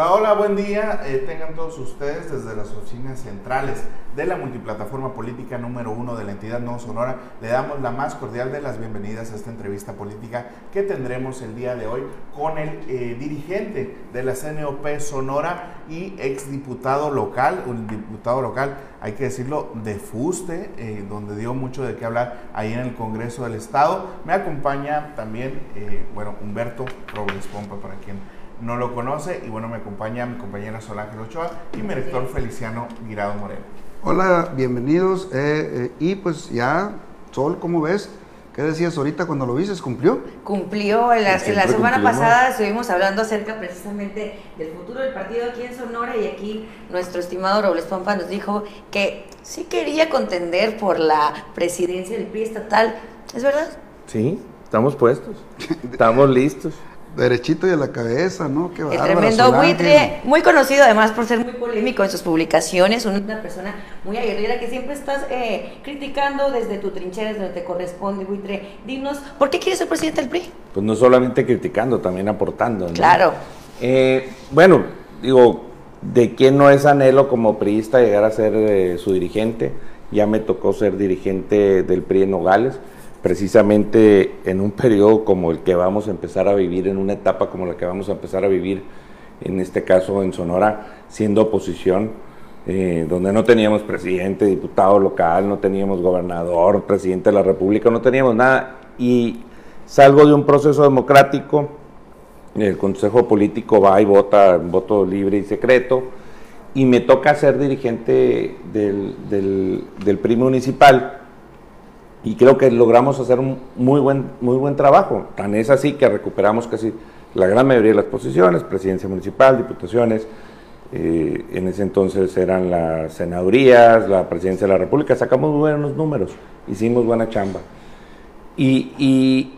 Hola, hola, buen día. Eh, tengan todos ustedes desde las oficinas centrales de la multiplataforma política número uno de la entidad Nuevo Sonora. Le damos la más cordial de las bienvenidas a esta entrevista política que tendremos el día de hoy con el eh, dirigente de la CNOP Sonora y exdiputado local, un diputado local, hay que decirlo, de Fuste, eh, donde dio mucho de qué hablar ahí en el Congreso del Estado. Me acompaña también, bueno, Humberto Robles Pompa, para quien no lo conoce. Y bueno, me acompaña mi compañera Solange Ochoa y mi rector Feliciano Guirado Moreno. Hola, bienvenidos. Eh, eh, y pues ya, Sol, ¿cómo ves? ¿Qué decías ahorita cuando lo viste? ¿Cumplió? Cumplió. En la, semana pasada estuvimos hablando acerca precisamente del futuro del partido aquí en Sonora y aquí nuestro estimado Robles Pampa nos dijo que sí quería contender por la presidencia del PRI estatal. ¿Es verdad? Sí, estamos puestos. estamos listos derechito y a la cabeza, ¿no? Qué el tremendo buitre, muy conocido además por ser muy polémico en sus publicaciones, una persona muy aguerrida que siempre estás eh, criticando desde tu trinchera, desde donde te corresponde, buitre. Dinos, ¿por qué quieres ser presidente del PRI? Pues no solamente criticando, también aportando. ¿no? Claro. Eh, bueno, digo, ¿de quién no es anhelo como priista llegar a ser eh, su dirigente? Ya me tocó ser dirigente del PRI en Nogales precisamente en un periodo como el que vamos a empezar a vivir, en una etapa como la que vamos a empezar a vivir, en este caso en Sonora, siendo oposición, eh, donde no teníamos presidente, diputado local, no teníamos gobernador, presidente de la República, no teníamos nada, y salgo de un proceso democrático, el Consejo Político va y vota, voto libre y secreto, y me toca ser dirigente del, del, del PRI municipal, y creo que logramos hacer un muy buen, muy buen trabajo. Tan es así que recuperamos casi la gran mayoría de las posiciones, presidencia municipal, diputaciones, eh, en ese entonces eran las senadurías, la presidencia de la República, sacamos buenos números, hicimos buena chamba. Y,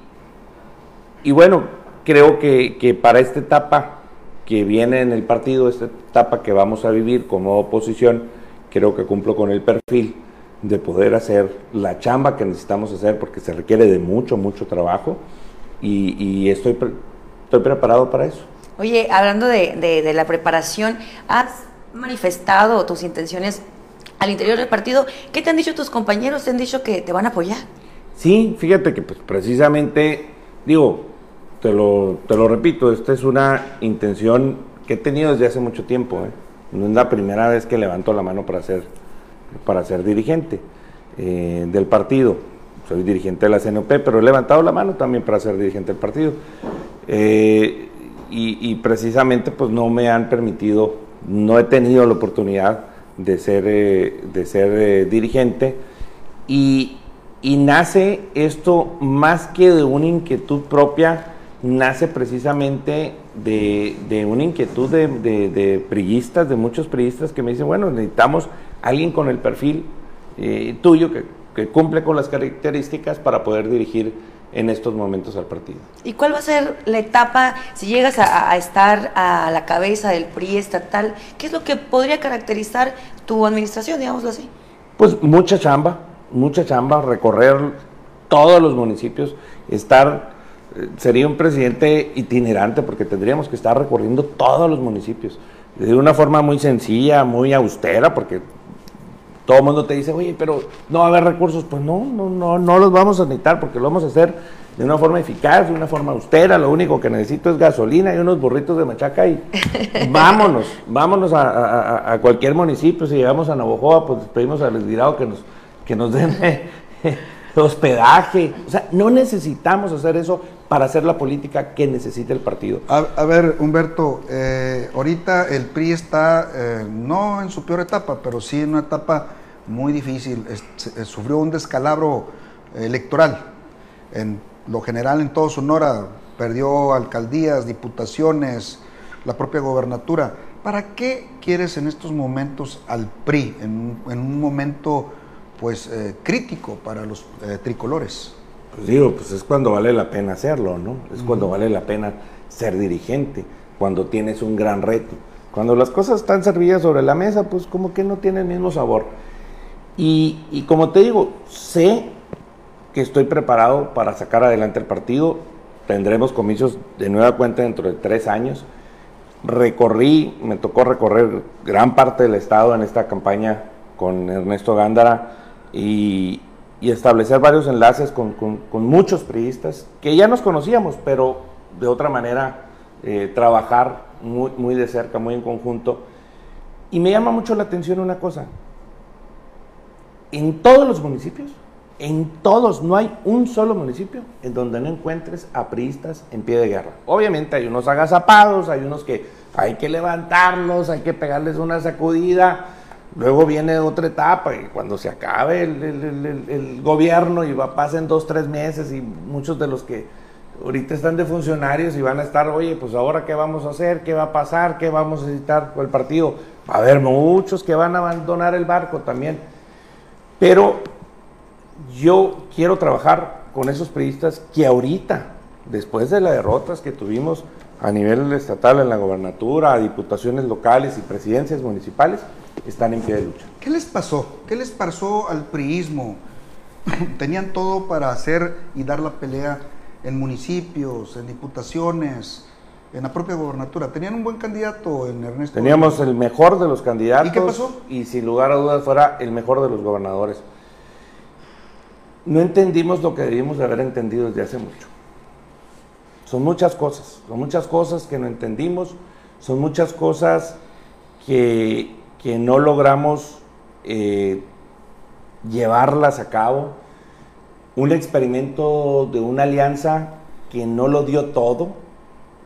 y, bueno, creo que, que, para esta etapa que viene en el partido, esta etapa que vamos a vivir como oposición, creo que cumplo con el perfil de poder hacer la chamba que necesitamos hacer porque se requiere de mucho, mucho trabajo y, estoy, estoy preparado para eso. Oye, hablando de, la preparación, ¿has manifestado tus intenciones al interior del partido? ¿Qué te han dicho tus compañeros? ¿Te han dicho que te van a apoyar? Sí, fíjate que pues, precisamente, digo, te lo, te lo repito, esta es una intención que he tenido desde hace mucho tiempo. ¿eh? No es la primera vez que levanto la mano para hacer para ser dirigente eh, del partido. Soy dirigente de la CNOP, pero he levantado la mano también para ser dirigente del partido. Eh, y, precisamente pues no me han permitido, no he tenido la oportunidad de ser, eh, de ser dirigente. Y, nace esto más que de una inquietud propia, nace precisamente de, una inquietud de, de, de, priistas, de muchos priistas que me dicen, bueno, necesitamos alguien con el perfil eh, tuyo que, cumple con las características para poder dirigir en estos momentos al partido. ¿Y cuál va a ser la etapa, si llegas a, estar a la cabeza del PRI estatal, qué es lo que podría caracterizar tu administración, digámoslo así? Pues mucha chamba, mucha chamba, recorrer todos los municipios, estar, eh, sería un presidente itinerante porque tendríamos que estar recorriendo todos los municipios de una forma muy sencilla, muy austera, porque todo el mundo te dice, oye, pero no va a haber recursos. Pues no, no, no, no los vamos a necesitar porque lo vamos a hacer de una forma eficaz, de una forma austera. Lo único que necesito es gasolina y unos burritos de machaca y vámonos, vámonos a, cualquier municipio. Si llegamos a Navojoa, pues pedimos al esdirado que nos, que nos den hospedaje. O sea, no necesitamos hacer eso para hacer la política que necesita el partido. A, ver, Humberto, eh, ahorita el PRI está eh, no en su peor etapa, pero sí en una etapa muy difícil. sufrió un descalabro electoral. En lo general, en todo Sonora, perdió alcaldías, diputaciones, la propia gobernatura. ¿Para qué quieres en estos momentos al PRI, en, en un momento pues eh, crítico para los eh, tricolores. Pues digo, pues es cuando vale la pena hacerlo, ¿no? Es cuando vale la pena ser dirigente, cuando tienes un gran reto. Cuando las cosas están servidas sobre la mesa, pues como que no tiene el mismo sabor. Y, y como te digo, sé que estoy preparado para sacar adelante el partido. Tendremos comicios de nueva cuenta dentro de tres años. recorrí, me tocó recorrer gran parte del estado en esta campaña con Ernesto Gándara y, establecer varios enlaces con, muchos periodistas que ya nos conocíamos, pero de otra manera eh, trabajar muy, muy de cerca, muy en conjunto. Y me llama mucho la atención una cosa. En todos los municipios en todos, no hay un solo municipio en donde no encuentres a priistas en pie de guerra. Obviamente hay unos agazapados, hay unos que hay que levantarlos, hay que pegarles una sacudida. Luego viene otra etapa y cuando se acabe el, gobierno y va, pasen dos, tres meses y muchos de los que ahorita están de funcionarios y van a estar, oye, pues ahora qué vamos a hacer, qué va a pasar, qué vamos a necesitar con el partido. Va a haber muchos que van a abandonar el barco también. Pero yo quiero trabajar con esos periodistas que ahorita, después de las derrotas que tuvimos a nivel estatal en la gobernatura, a diputaciones locales y presidencias municipales, están en pie de lucha. ¿Qué les pasó? ¿Qué les pasó al priismo? Tenían todo para hacer y dar la pelea en municipios, en diputaciones, en la propia gobernatura. Tenían un buen candidato en Ernesto. Teníamos el mejor de los candidatos. ¿Y qué pasó? Y sin lugar a dudas fuera el mejor de los gobernadores no entendimos lo que debimos de haber entendido desde hace mucho. Son muchas cosas, son muchas cosas que no entendimos, son muchas cosas que, no logramos eh, llevarlas a cabo. Un experimento de una alianza que no lo dio todo,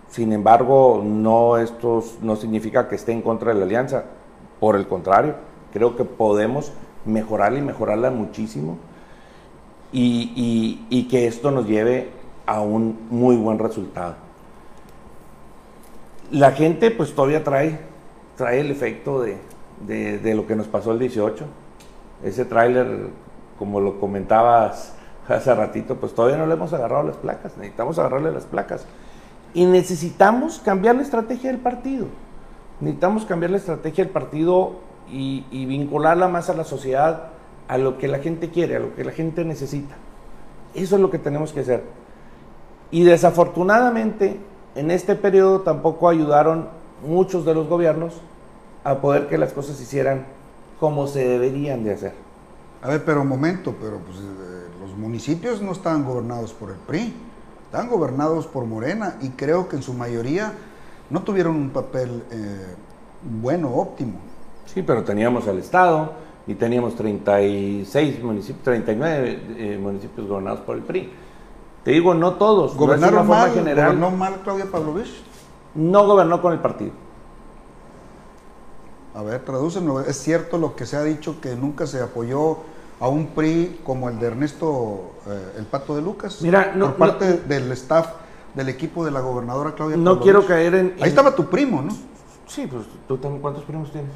sin embargo, no, esto no significa que esté en contra de la alianza, por el contrario, creo que podemos mejorarla y mejorarla muchísimo y, que esto nos lleve a un muy buen resultado. La gente pues todavía trae, trae el efecto de, lo que nos pasó el 18. Ese tráiler, como lo comentabas hace ratito, pues todavía no le hemos agarrado las placas, necesitamos agarrarle las placas. Y necesitamos cambiar la estrategia del partido. Necesitamos cambiar la estrategia del partido y, y vincularla más a la sociedad a lo que la gente quiere, a lo que la gente necesita. Eso es lo que tenemos que hacer. Y desafortunadamente, en este periodo tampoco ayudaron muchos de los gobiernos a poder que las cosas se hicieran como se deberían de hacer. A ver, pero un momento, pero pues eh, los municipios no estaban gobernados por el PRI, estaban gobernados por Morena y creo que en su mayoría no tuvieron un papel eh, bueno, óptimo. Sí, pero teníamos al Estado, y teníamos 36 municipios, 39 eh, municipios gobernados por el PRI. Te digo, no todos. ¿Gobernaron mal, general, ¿Gobernó mal Claudia Pavlovich? No gobernó con el partido. A ver, tradúcenlo. Es cierto lo que se ha dicho que nunca se apoyó a un PRI como el de Ernesto eh, El Pato de Lucas. Mira, por parte del staff del equipo de la gobernadora Claudia No quiero caer en. Ahí estaba tu primo, ¿no? Sí, pues tú también, ¿cuántos primos tienes?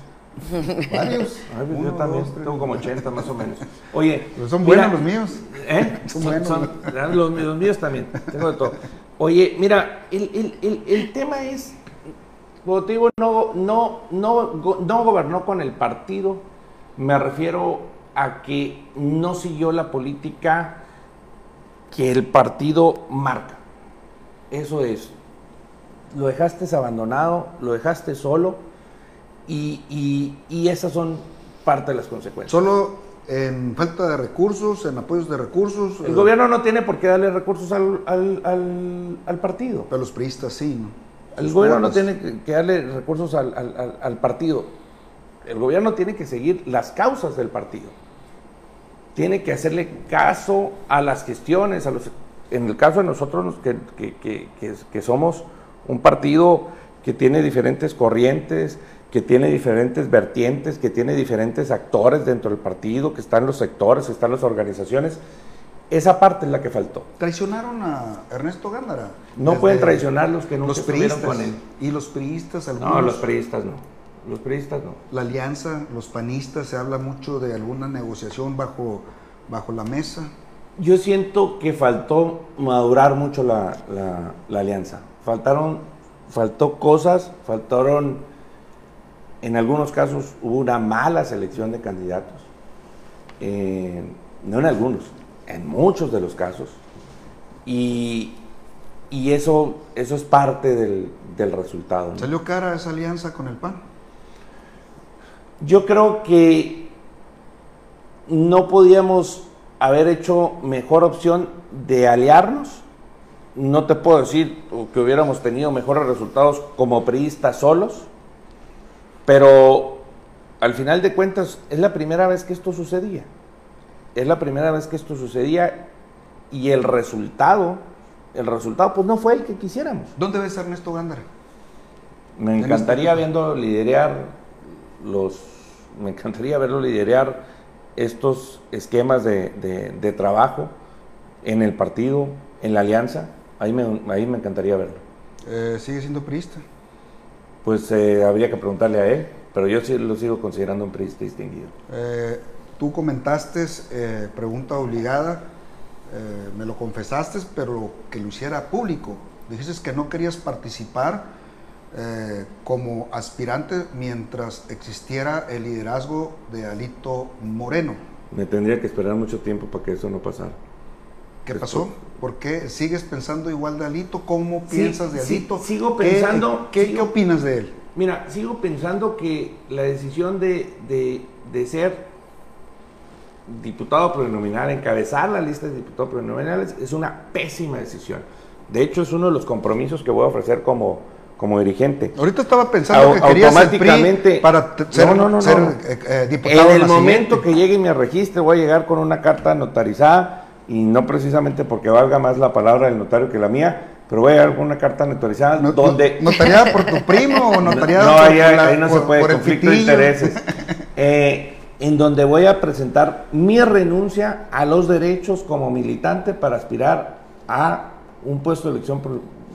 Varios. Pues yo también tengo como 80 más o menos. Oye. son buenos los míos. ¿eh? Son, buenos. los, míos también. Tengo de todo. Oye, mira, el, el, el, tema es, digo, no, no, no, no gobernó con el partido. Me refiero a que no siguió la política que el partido marca. Eso es. Lo dejaste abandonado, lo dejaste solo y, y, esas son parte de las consecuencias. Solo en falta de recursos, en apoyos de recursos. El gobierno no tiene por qué darle recursos al, al, al, partido. Pero los priistas sí, ¿no? El gobierno no tiene que darle recursos al, partido. El gobierno tiene que seguir las causas del partido. Tiene que hacerle caso a las gestiones. A los, en el caso de nosotros, que, que, que, que somos un partido que tiene diferentes corrientes, que tiene diferentes vertientes, que tiene diferentes actores dentro del partido, que están los sectores, que están las organizaciones. Esa parte es la que faltó. ¿Traicionaron a Ernesto Gándara? No pueden traicionar los que no los priistas, con él. ¿Y los priistas? Algunos? No, los priistas no. Los priistas no. La alianza, los panistas, se habla mucho de alguna negociación bajo, bajo la mesa. Yo siento que faltó madurar mucho la, la alianza. Faltaron, faltó cosas, faltaron en algunos casos hubo una mala selección de candidatos, eh, no en algunos, en muchos de los casos. Y, y eso, eso es parte del, del resultado. ¿Salió cara esa alianza con el PAN? Yo creo que no podíamos haber hecho mejor opción de aliarnos. No te puedo decir que hubiéramos tenido mejores resultados como priistas solos, pero al final de cuentas es la primera vez que esto sucedía. Es la primera vez que esto sucedía y el resultado, el resultado pues no fue el que quisiéramos. ¿Dónde ves a Ernesto Gándara? Me encantaría viendo liderar los, me encantaría verlo liderar estos esquemas de, trabajo en el partido, en la alianza. Ahí me, ahí me encantaría verlo. Eh, ¿Sigue siendo priista? Pues eh, habría que preguntarle a él, pero yo sí lo sigo considerando un priista distinguido. Eh, tú comentaste, pregunta obligada, me lo confesaste, pero que lo hiciera público. Dijiste que no querías participar eh, como aspirante mientras existiera el liderazgo de Alito Moreno. Me tendría que esperar mucho tiempo para que eso no pasara. ¿Qué pasó? ¿Por qué sigues pensando igual de Alito? ¿Cómo piensas de Alito? sigo pensando. ¿Qué, ¿Qué, opinas de él? Mira, sigo pensando que la decisión de, de, de ser diputado plurinominal, encabezar la lista de diputados plurinominales, es una pésima decisión. De hecho, es uno de los compromisos que voy a ofrecer como como dirigente. Ahorita estaba pensando que querías automáticamente para ser, eh, eh, diputado. En el momento que llegue y me registre, voy a llegar con una carta notarizada y no precisamente porque valga más la palabra del notario que la mía, pero voy a llegar con una carta notarizada donde... ¿Notariada por tu primo o notariada no, por, ahí, no se puede, conflicto de intereses. Eh, en donde voy a presentar mi renuncia a los derechos como militante para aspirar a un puesto de elección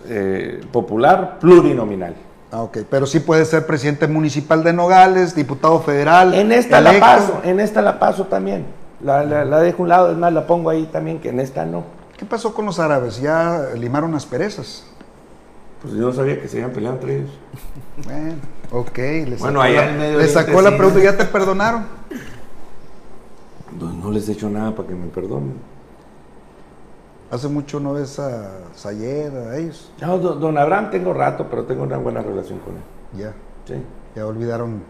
eh, popular plurinominal. Ah, ok, pero sí puede ser presidente municipal de Nogales, diputado federal. En esta la paso, en esta la paso también. La, la, dejo un lado, es más, la pongo ahí también, que en esta no. ¿Qué pasó con los árabes? ¿Ya limaron las perezas? Pues yo no sabía que se iban peleando entre ellos. Bueno, ok. Les bueno, sacó, la, les sacó la pregunta, ¿ya te perdonaron? No, no les he hecho nada para que me perdonen. Hace mucho no ves a Sayed, a ellos. No, don, Abraham tengo rato, pero tengo una buena relación con él. Ya. Sí. Ya olvidaron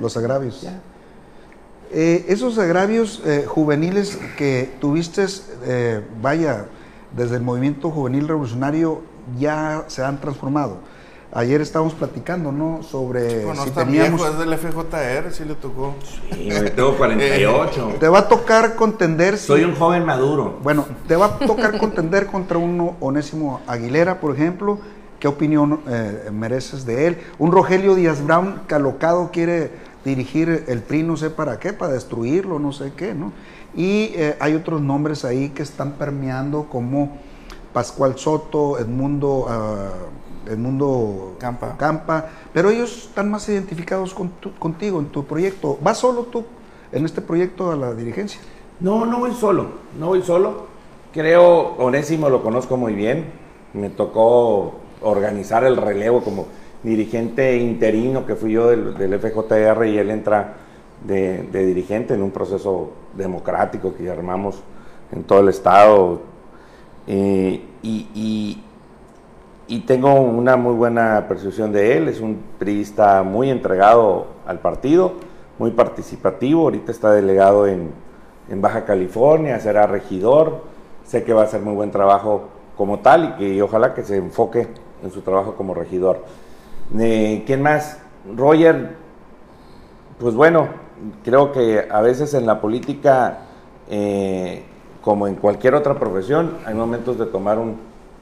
los agravios. Ya. Eh, esos agravios eh, juveniles que tuviste, eh, vaya, desde el movimiento juvenil revolucionario ya se han transformado. Ayer estábamos platicando, ¿no? Sobre bueno, si teníamos... viejo, es del FJR, sí le tocó. Sí, tengo 48. te va a tocar contender... Soy un joven maduro. Bueno, te va a tocar contender contra un Onésimo Aguilera, por ejemplo. ¿Qué opinión eh, mereces de él? Un Rogelio Díaz Brown calocado quiere dirigir el PRI, no sé para qué, para destruirlo, no sé qué, ¿no? Y eh, hay otros nombres ahí que están permeando como Pascual Soto, Edmundo... Uh, el mundo Campa. Campa, pero ellos están más identificados con contigo en tu proyecto. ¿Vas solo tú en este proyecto a la dirigencia? No, no voy solo, no voy solo. Creo, Onésimo lo conozco muy bien, me tocó organizar el relevo como dirigente interino que fui yo del, FJR y él entra de, dirigente en un proceso democrático que armamos en todo el estado. Eh, y, y tengo una muy buena percepción de él. Es un priista muy entregado al partido, muy participativo. Ahorita está delegado en, Baja California, será regidor. Sé que va a hacer muy buen trabajo como tal y que ojalá que se enfoque en su trabajo como regidor. Eh, ¿Quién más? Roger, pues bueno, creo que a veces en la política, eh, como en cualquier otra profesión, hay momentos de tomar un,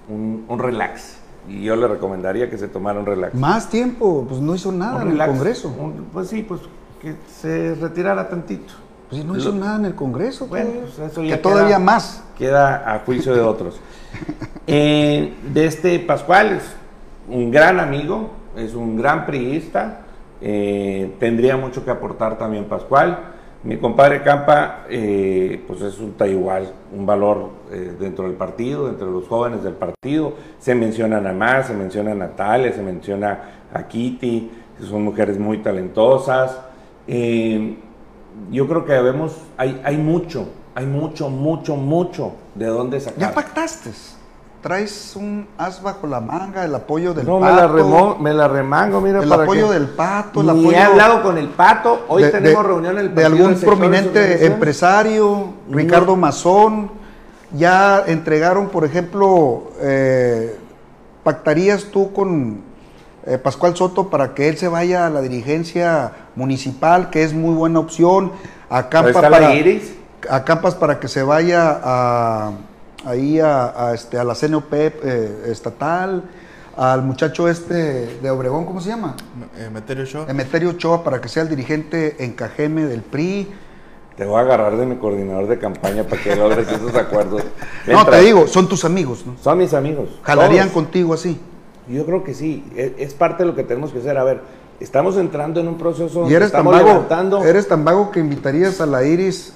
un relax y yo le recomendaría que se tomara un relax. Más tiempo, pues no hizo nada en el Congreso. pues sí, pues que se retirara tantito. Pues no hizo nada en el Congreso. Bueno, pues eso ya que todavía más. Queda a juicio de otros. Eh, de este Pascual es un gran amigo, es un gran priista. Eh, tendría mucho que aportar también Pascual. Mi compadre Campa, eh, pues resulta igual, un valor eh, dentro del partido, dentro de los jóvenes del partido. Se mencionan a Más, se menciona a Natalia, se menciona a Kitty, que son mujeres muy talentosas. Eh, yo creo que vemos, hay, hay mucho, hay mucho, mucho, mucho de dónde sacar. ¿Ya pactaste? Traes un as bajo la manga, el apoyo del no, pato. me la, remo, me la remango, mira. El para apoyo que- del pato, el Ni apoyo. he hablado con el pato. Hoy de- tenemos de- reunión en el de algún prominente empresario, Ricardo Mazón. Ya entregaron, por ejemplo, eh, pactarías tú con eh, Pascual Soto para que él se vaya a la dirigencia municipal, que es muy buena opción. Acampa para, Iris. acampas para que se vaya a, ahí a, a, este, a la CNOP eh, estatal, al muchacho este de Obregón, ¿cómo se llama? Eh, Meterio Show. Emeterio Ochoa para que sea el dirigente en Cajeme del PRI. Te voy a agarrar de mi coordinador de campaña para que logres esos acuerdos. No, te digo, son tus amigos, ¿no? Son mis amigos. Jalarían todos. contigo así. Yo creo que sí. Es, es parte de lo que tenemos que hacer. A ver, estamos entrando en un proceso. Y eres tan vago, levantando. eres tan vago que invitarías a la Iris eh,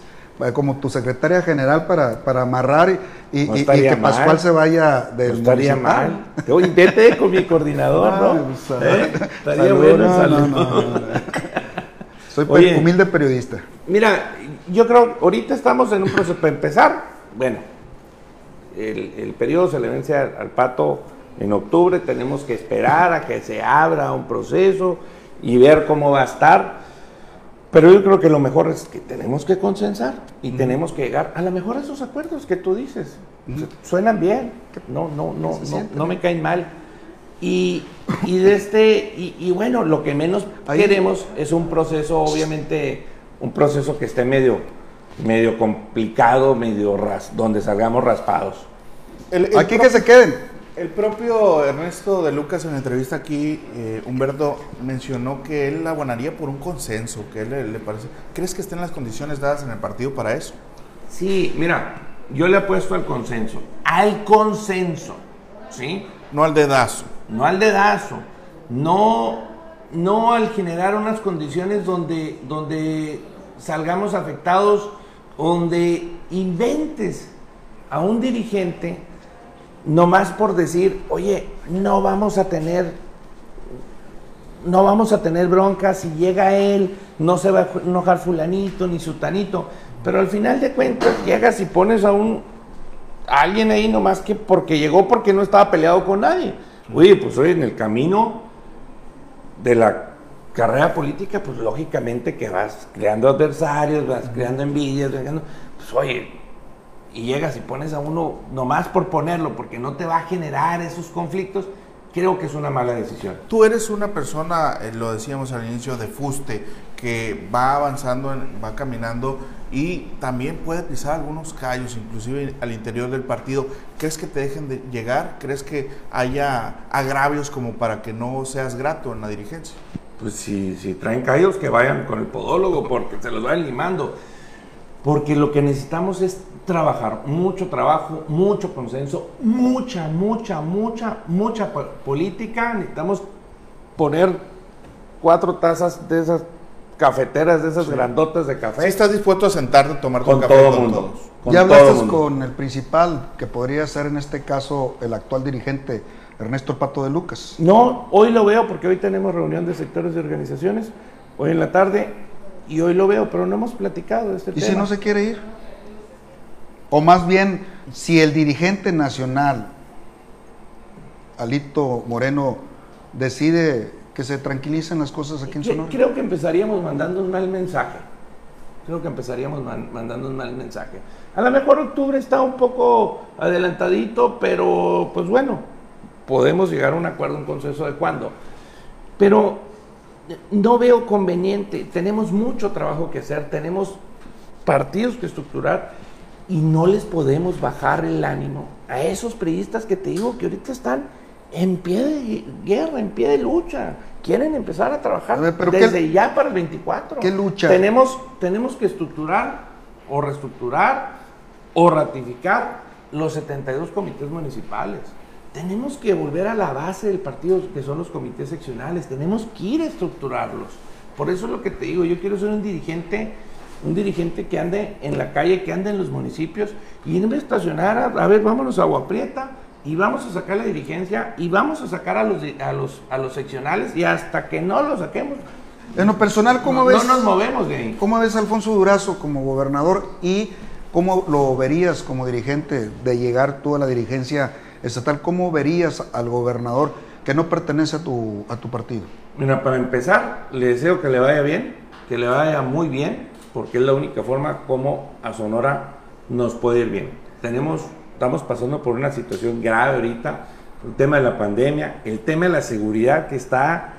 como tu secretaria general para, para amarrar y, No y- y estaría que mal. Pascual se vaya No del estaría municipal. mal. Voy, Vete con mi coordinador, ¿no? Ay, pues, ¿Eh? Estaría salud, bueno, no, no, no, no. Soy Oye. humilde periodista. Mira, yo creo que ahorita estamos en un proceso. Para empezar, bueno, el, el periodo se le vence al, al pato en octubre. Tenemos que esperar a que se abra un proceso y ver cómo va a estar. Pero yo creo que lo mejor es que tenemos que consensar y tenemos que llegar a lo mejor a esos acuerdos que tú dices. Suenan bien, no, no, no, no, no me caen mal. Y, y de este, y, y bueno, lo que menos Ahí- queremos es un proceso, obviamente, un proceso que esté medio, medio complicado, medio ras, donde salgamos raspados. El- el Aquí pro- que se queden. El propio Ernesto de Lucas en la entrevista aquí, eh, Humberto mencionó que él abonaría por un consenso, que él le, le parece. ¿Crees que estén las condiciones dadas en el partido para eso? Sí, mira, yo le apuesto al consenso, al consenso, ¿sí? No al dedazo. no al dedazo, no, no al generar unas condiciones donde, donde salgamos afectados, donde inventes a un dirigente nomás por decir, oye, no vamos a tener, no vamos a tener broncas, si llega él, no se va a enojar fulanito ni sutanito, pero al final de cuentas llegas y pones a un, alguien ahí nomás que porque llegó porque no estaba peleado con nadie. Oye, pues oye, en el camino de la carrera política, pues lógicamente que vas creando adversarios, vas creando envidias, vas creando- pues oye, y llegas y pones a uno nomás por ponerlo, porque no te va a generar esos conflictos, creo que es una mala decisión. Tú eres una persona, eh, lo decíamos al inicio, de fuste, que va avanzando, va caminando y también puede pisar algunos callos, inclusive al interior del partido. ¿Crees que te dejen de llegar? ¿Crees que haya agravios como para que no seas grato en la dirigencia? Pues si, si traen callos, que vayan con el podólogo, porque se los vayan limando. Porque lo que necesitamos es trabajar, mucho trabajo, mucho consenso, mucha, mucha, mucha, mucha po- política. Necesitamos poner cuatro tazas de esas cafeteras, de esas grandotas de café. Si estás dispuesto a sentarte a tomar tu con café todo el con mundo. todos. con ya hablaste con el principal, que podría ser en este caso el actual dirigente Ernesto Pato de Lucas. No, hoy lo veo porque hoy tenemos reunión de sectores de organizaciones, hoy en la tarde, y hoy lo veo, pero no hemos platicado de este ¿Y tema. si no se quiere ir? O más bien, si el dirigente nacional, Alito Moreno, decide que se tranquilicen las cosas aquí en Sonora. Creo que empezaríamos mandando un mal mensaje. Creo que empezaríamos man- mandando un mal mensaje. A lo mejor octubre está un poco adelantadito, pero pues bueno, podemos llegar a un acuerdo, un consenso de cuándo. Pero no veo conveniente. Tenemos mucho trabajo que hacer, tenemos partidos que estructurar y no les podemos bajar el ánimo a esos periodistas que te digo que ahorita están en pie de guerra, en pie de lucha. Quieren empezar a trabajar A ver, pero desde ¿qué- ya para el 24. qué lucha? Tenemos, tenemos que estructurar o reestructurar o ratificar los 72 comités municipales. Tenemos que volver a la base del partido, que son los comités seccionales. Tenemos que ir a estructurarlos. Por eso es lo que te digo, yo quiero ser un dirigente, un dirigente que ande en la calle, que ande en los municipios y en vez de estacionar, a, a ver, vámonos a Agua Prieta y vamos a sacar la dirigencia y vamos a sacar a los, a los, a los seccionales y hasta que no lo saquemos, En lo personal, ¿cómo no, ves? no nos movemos ahí. ¿Cómo ves a Alfonso Durazo como gobernador y cómo lo verías como dirigente de llegar tú a la dirigencia estatal, ¿cómo verías al gobernador que no pertenece a tu, a tu partido? Mira, para empezar, le deseo que le vaya bien, que le vaya muy bien, porque es la única forma como a Sonora nos puede ir bien. Tenemos, estamos pasando por una situación grave ahorita, el tema de la pandemia, el tema de la seguridad que está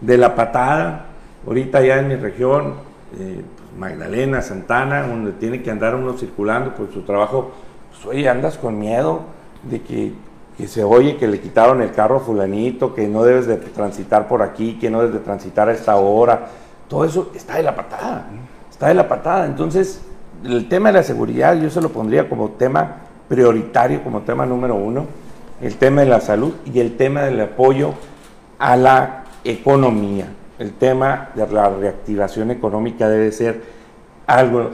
de la patada, ahorita ya en mi región, eh, pues, Magdalena, Santana, donde tiene que andar uno circulando por su trabajo, pues oye, andas con miedo de que que se oye que le quitaron el carro a fulanito, que no debes de transitar por aquí, que no debes de transitar a esta hora. Todo eso está de la patada, está de la patada. Entonces, el tema de la seguridad yo se lo pondría como tema prioritario, como tema número uno, el tema de la salud y el tema del apoyo a la economía. El tema de la reactivación económica debe ser algo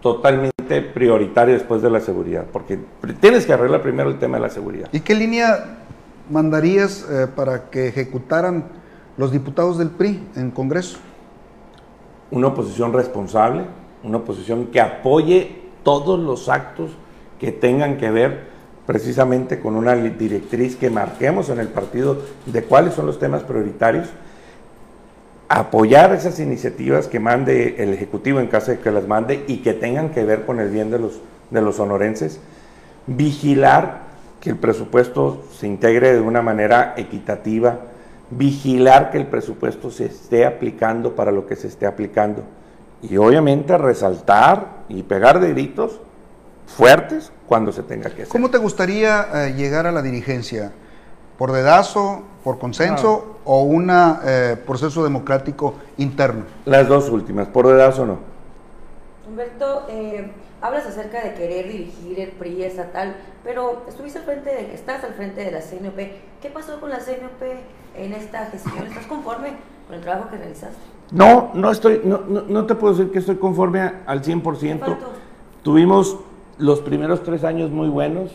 totalmente prioritario después de la seguridad, porque tienes que arreglar primero el tema de la seguridad. ¿Y qué línea mandarías eh, para que ejecutaran los diputados del PRI en Congreso? Una oposición responsable, una oposición que apoye todos los actos que tengan que ver precisamente con una directriz que marquemos en el partido de cuáles son los temas prioritarios apoyar esas iniciativas que mande el Ejecutivo en caso de que las mande y que tengan que ver con el bien de los, de los sonorenses, vigilar que el presupuesto se integre de una manera equitativa, vigilar que el presupuesto se esté aplicando para lo que se esté aplicando y obviamente resaltar y pegar de gritos fuertes cuando se tenga que hacer. ¿Cómo te gustaría eh, llegar a la dirigencia? ¿Por dedazo, por consenso o un eh, proceso democrático interno? Las dos últimas, por dedazo no. Humberto, eh, hablas acerca de querer dirigir el PRI estatal, pero estuviste al frente de, estás al frente de la CNOP. ¿Qué pasó con la CNOP en esta gestión? ¿Estás conforme con el trabajo que realizaste? No, no estoy, no, no, te puedo decir que estoy conforme al 100%. Tuvimos los primeros tres años muy buenos,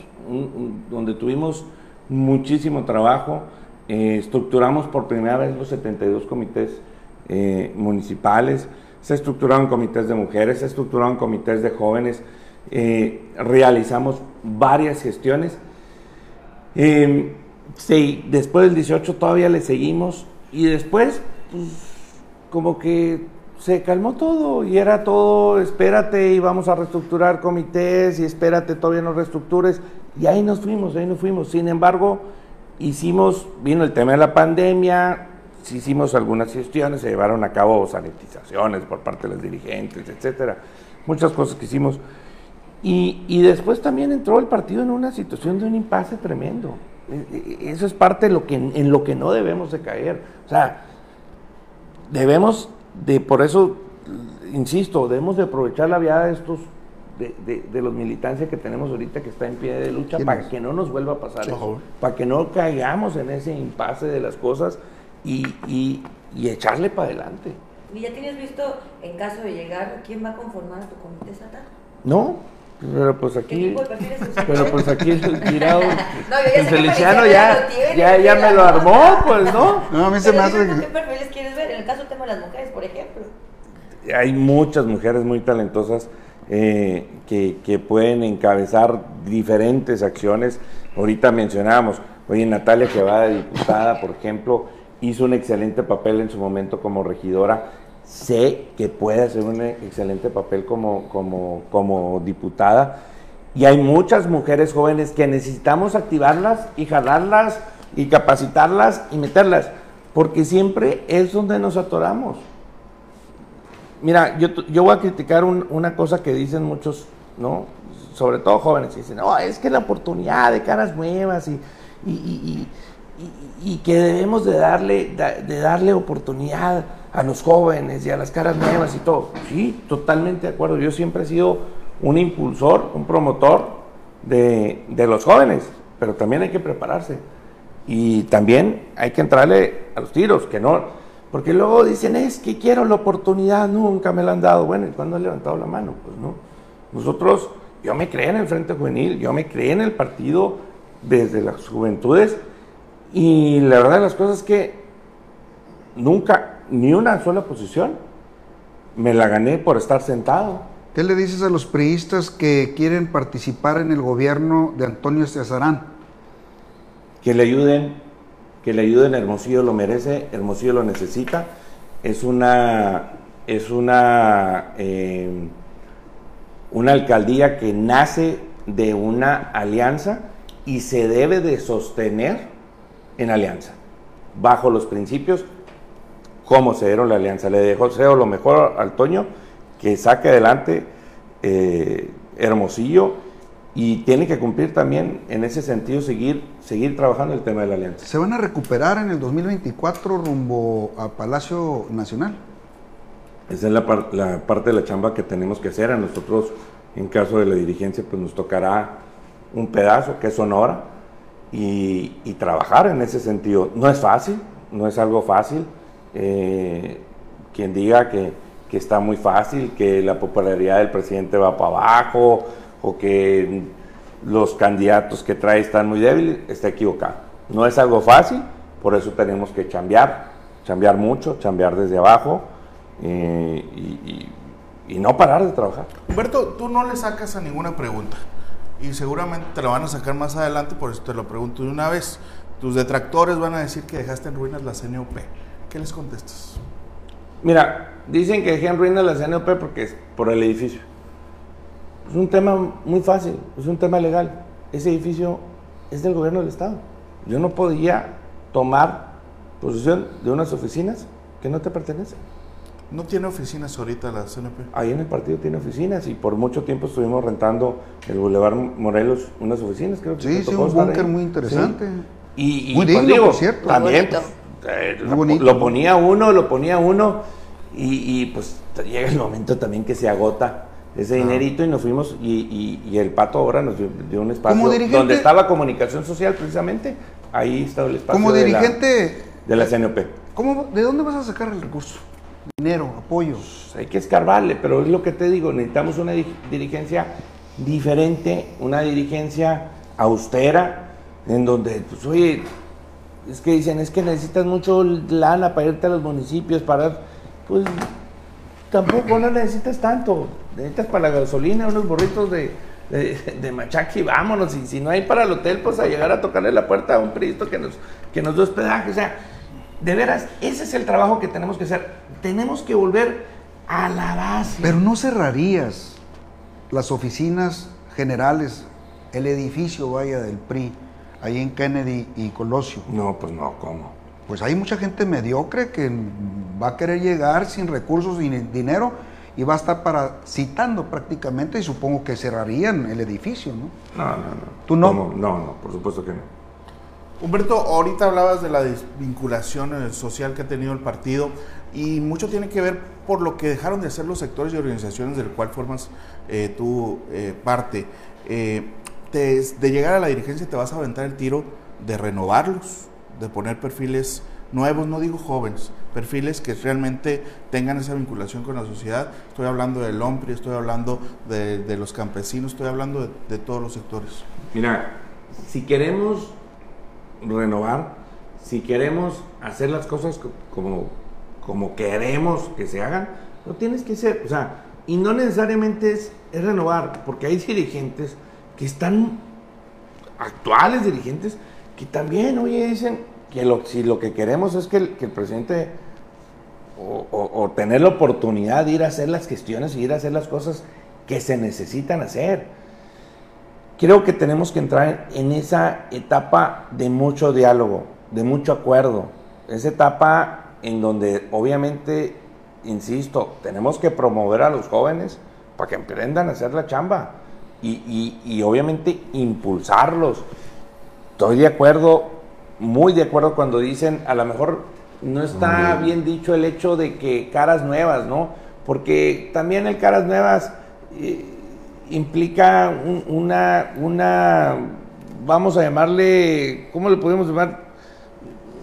donde tuvimos muchísimo trabajo. Eh, estructuramos por primera vez los 72 comités eh, municipales, se estructuraron comités de mujeres, se estructuraron comités de jóvenes, eh, realizamos varias gestiones. Sí, después del 18 todavía le seguimos y después, pues, como que se calmó todo y era todo, espérate y vamos a reestructurar comités y espérate, todavía no reestructures y ahí nos fuimos, ahí nos fuimos. Sin embargo, hicimos, vino el tema de la pandemia, hicimos algunas gestiones, se llevaron a cabo sanitizaciones por parte de los dirigentes, etcétera, muchas cosas que hicimos. Y, y, después también entró el partido en una situación de un impasse tremendo. E, e, eso es parte de lo que, en lo que no debemos de caer. O sea, debemos de, por eso, insisto, debemos de aprovechar la vida de estos de, de, los militancia que tenemos ahorita que está en pie de lucha para que no nos vuelva a pasar eso, para que no caigamos en ese impasse de las cosas y, y, echarle para adelante. ¿Y ya tienes visto, en caso de llegar, quién va a conformar a tu comité estatal? No, pero pues aquí, pero pues aquí el tirado, no, el Feliciano ya, ya, ya me lo armó, pues no. No, a mí se me hace. ¿Qué perfiles quieres ver? En el caso del tema de las mujeres, por ejemplo. Hay muchas mujeres muy talentosas eh, que, pueden encabezar diferentes acciones. Ahorita mencionábamos, oye, Natalia que va de diputada, por ejemplo, hizo un excelente papel en su momento como regidora. Sé que puede hacer un excelente papel como, como, como diputada. Y hay muchas mujeres jóvenes que necesitamos activarlas y jalarlas y capacitarlas y meterlas, porque siempre es donde nos atoramos. Mira, yo, yo voy a criticar una cosa que dicen muchos, ¿no? Sobre todo jóvenes, dicen, no, es que la oportunidad de caras nuevas y, y, y, que debemos de darle, de darle oportunidad a los jóvenes y a las caras nuevas y todo. Sí, totalmente de acuerdo. Yo siempre he sido un impulsor, un promotor de, de los jóvenes, pero también hay que prepararse. Y también hay que entrarle a los tiros, que no, porque luego dicen, es que quiero la oportunidad, nunca me la han dado. Bueno, ¿y cuándo han levantado la mano? Pues no. Nosotros, yo me creé en el Frente Juvenil, yo me creé en el partido desde las juventudes y la verdad de las cosas es que nunca, ni una sola posición, me la gané por estar sentado. ¿Qué le dices a los priistas que quieren participar en el gobierno de Antonio Cesarán? que le ayuden, que le ayuden, Hermosillo lo merece, Hermosillo lo necesita. Es una, es una, eh, una alcaldía que nace de una alianza y se debe de sostener en alianza, bajo los principios como se dieron la alianza. Le dejó SEO lo mejor al Toño, que saque adelante eh, Hermosillo y tiene que cumplir también en ese sentido, seguir, seguir trabajando el tema de la alianza. ¿Se van a recuperar en el 2024 rumbo a Palacio Nacional? Esa es la, la parte de la chamba que tenemos que hacer. A nosotros, en caso de la dirigencia, pues nos tocará un pedazo que es Sonora y, trabajar en ese sentido. No es fácil, no es algo fácil. Eh, quien diga que, que, está muy fácil, que la popularidad del presidente va para abajo o que los candidatos que trae están muy débiles, está equivocado. No es algo fácil, por eso tenemos que chambear, chambear mucho, chambear desde abajo eh, y, y no parar de trabajar. Humberto, tú no le sacas a ninguna pregunta y seguramente te lo van a sacar más adelante, por eso te lo pregunto de una vez. Tus detractores van a decir que dejaste en ruinas la CNOP. ¿Qué les contestas? Mira, dicen que dejé en ruinas la CNOP porque es por el edificio. Es un tema muy fácil, es un tema legal. Ese edificio es del gobierno del Estado. Yo no podía tomar posesión de unas oficinas que no te pertenecen. ¿No tiene oficinas ahorita la CNP? Ahí en el partido tiene oficinas y por mucho tiempo estuvimos rentando el Boulevard Morelos unas oficinas. Creo que sí, sí, un búnker muy interesante. Y, muy pues, digo, por cierto. También pues, eh, lo, ponía uno, lo ponía uno y, pues llega el momento también que se agota ese dinerito y nos fuimos y, el Pato ahora nos dio, un espacio donde estaba comunicación social precisamente, ahí estaba el espacio como dirigente de la, de CNOP. ¿cómo, ¿De dónde vas a sacar el recurso? Dinero, apoyo. Pues, hay que escarbarle, pero es lo que te digo, necesitamos una dirigencia diferente, una dirigencia austera, en donde, pues oye, es que dicen, es que necesitas mucho lana para irte a los municipios, para, pues tampoco no necesitas tanto, necesitas para la gasolina unos burritos de, de, machaque y vámonos, y si no hay para el hotel, pues a llegar a tocarle la puerta a un periodista que nos, que nos dé hospedaje, o sea, de veras, ese es el trabajo que tenemos que hacer. Tenemos que volver a la base. Pero no cerrarías las oficinas generales, el edificio, vaya, del PRI, ahí en Kennedy y Colosio. No, pues no, ¿cómo? Pues hay mucha gente mediocre que va a querer llegar sin recursos, sin dinero, y va a estar parasitando prácticamente, y supongo que cerrarían el edificio, ¿no? No, no, no. ¿Tú no? No, no, por supuesto que no. Humberto, ahorita hablabas de la desvinculación eh, social que ha tenido el partido y mucho tiene que ver por lo que dejaron de hacer los sectores y organizaciones del cual formas eh, tú eh, parte. de llegar a la dirigencia te vas a aventar el tiro de renovarlos, de poner perfiles nuevos, no digo jóvenes, perfiles que realmente tengan esa vinculación con la sociedad. Estoy hablando del hombre, estoy hablando de, los campesinos, estoy hablando de, de todos los sectores. Mira, si queremos renovar, si queremos hacer las cosas como, como queremos que se hagan, no tienes que ser, o sea, y no necesariamente es, renovar, porque hay dirigentes que están, actuales dirigentes, que también, oye, dicen que lo, si lo que queremos es que el, presidente, o, o, tener la oportunidad de ir a hacer las gestiones y ir a hacer las cosas que se necesitan hacer creo que tenemos que entrar en esa etapa de mucho diálogo, de mucho acuerdo, esa etapa en donde obviamente, insisto, tenemos que promover a los jóvenes para que aprendan a hacer la chamba y, obviamente impulsarlos. Estoy de acuerdo, muy de acuerdo cuando dicen, a lo mejor no está bien dicho el hecho de que caras nuevas, ¿no? Porque también el caras nuevas... Eh, implica una, una, vamos a llamarle, ¿cómo le podemos llamar?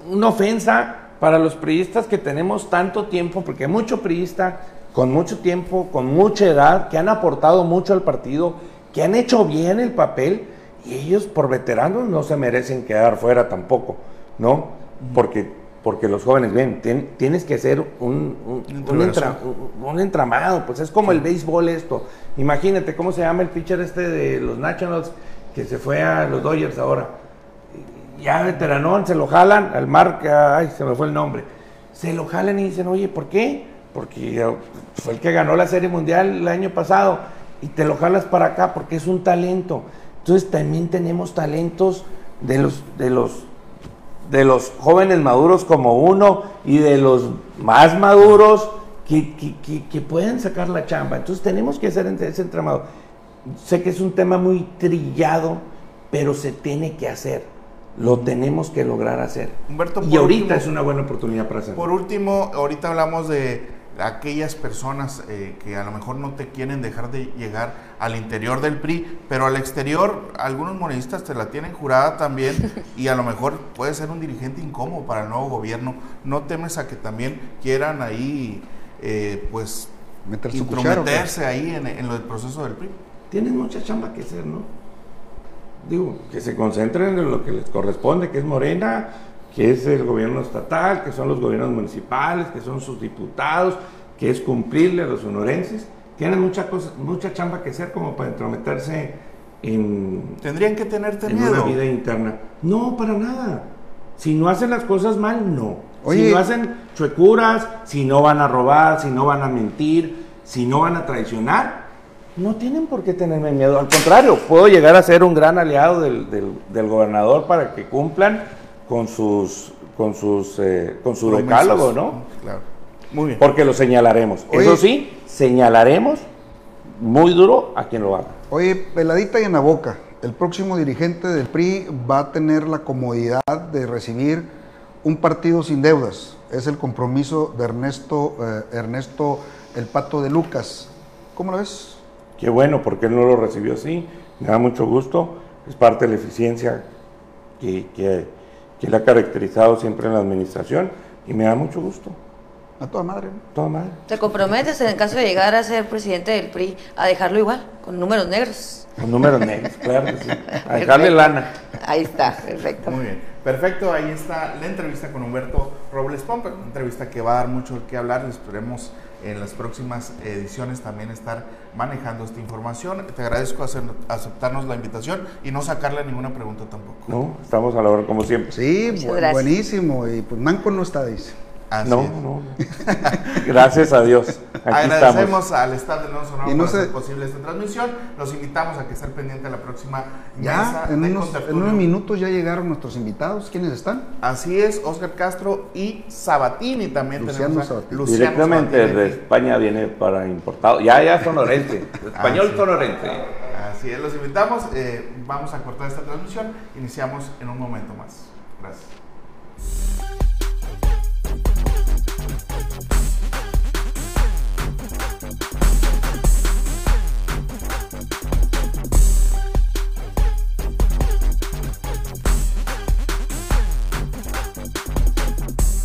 Una ofensa para los priistas que tenemos tanto tiempo, porque hay mucho priista con mucho tiempo, con mucha edad, que han aportado mucho al partido, que han hecho bien el papel, y ellos por veteranos no se merecen quedar fuera tampoco, ¿no? Porque porque los jóvenes ven, tienes que ser un, un, entramado, pues es como el béisbol esto. Imagínate cómo se llama el pitcher este de los Nationals que se fue a los Dodgers ahora. ya veteranón, se lo jalan, al marca, ay, se me fue el nombre, se lo jalan y dicen, oye, ¿por qué? Porque fue el que ganó la Serie Mundial el año pasado y te lo jalas para acá porque es un talento. Entonces también tenemos talentos de los, de los, de los jóvenes maduros como uno y de los más maduros que, que, que, pueden sacar la chamba. Entonces tenemos que hacer ese entramado. Sé que es un tema muy trillado, pero se tiene que hacer. Lo tenemos que lograr hacer. Humberto, y ahorita es una buena oportunidad para hacerlo. Por último, ahorita hablamos de aquellas personas eh, que a lo mejor no te quieren dejar de llegar al interior del PRI, pero al exterior algunos moneristas te la tienen jurada también y a lo mejor puede ser un dirigente incómodo para el nuevo gobierno. ¿No temes a que también quieran ahí, eh, pues, Meter intrometerse ahí en, en lo del proceso del PRI? Tienen mucha chamba que hacer, ¿no? Digo, que se concentren en lo que les corresponde, que es Morena, que es el gobierno estatal, que son los gobiernos municipales, que son sus diputados, que es cumplirle a los sonorenses. Tienen mucha, cosa, mucha chamba que hacer como para entrometerse en, Tendrían que tenerte en miedo. una vida interna. No, para nada. Si no hacen las cosas mal, no. Si no hacen chuecuras, si no van a robar, si no van a mentir, si no van a traicionar, no tienen por qué tenerme miedo. Al contrario, puedo llegar a ser un gran aliado del, del, del gobernador para que cumplan con sus con sus eh, con su decálogo, ¿no? Claro. Muy bien. Porque lo señalaremos. Oye. Eso sí, señalaremos muy duro a quien lo haga. Oye, peladita y en la boca, el próximo dirigente del PRI va a tener la comodidad de recibir un partido sin deudas. Es el compromiso de Ernesto, eh, Ernesto el Pato de Lucas. ¿Cómo lo ves? Qué bueno, porque él no lo recibió así. Me da mucho gusto. Es parte de la eficiencia que, que, que le ha caracterizado siempre en la administración y me da mucho gusto. A toda madre. ¿no? Toda madre. ¿Te comprometes en caso de llegar a ser presidente del PRI a dejarlo igual, con números negros? Los números negros, claro que sí. A dejarle lana. Ahí está, perfecto. Muy bien, perfecto. Ahí está la entrevista con Humberto Robles Pomper, una entrevista que va a dar mucho que hablar. Esperemos en las próximas ediciones también estar manejando esta información. Te agradezco hacer- aceptarnos la invitación y no sacarle ninguna pregunta tampoco. No, estamos a la hora como siempre. Sí, bu- buenísimo. Y pues Manco no está, dice. Así no, es. no. Gracias a Dios. Aquí Agradecemos estamos. al Estado de Nuevo Sonora Y no por hacer posible esta transmisión. Los invitamos a que estén pendientes de la próxima Ya, mesa en de unos, en unos minutos ya llegaron nuestros invitados. ¿Quiénes están? Así es, Oscar Castro y Sabatini también Luciano tenemos. a- Sabatini. Luciano Directamente Sabatini de aquí. España viene para importado. Ya, ya sonorense. Español sonorense. Así es, los invitamos. eh, vamos a cortar esta transmisión. Iniciamos en un momento más. Gracias.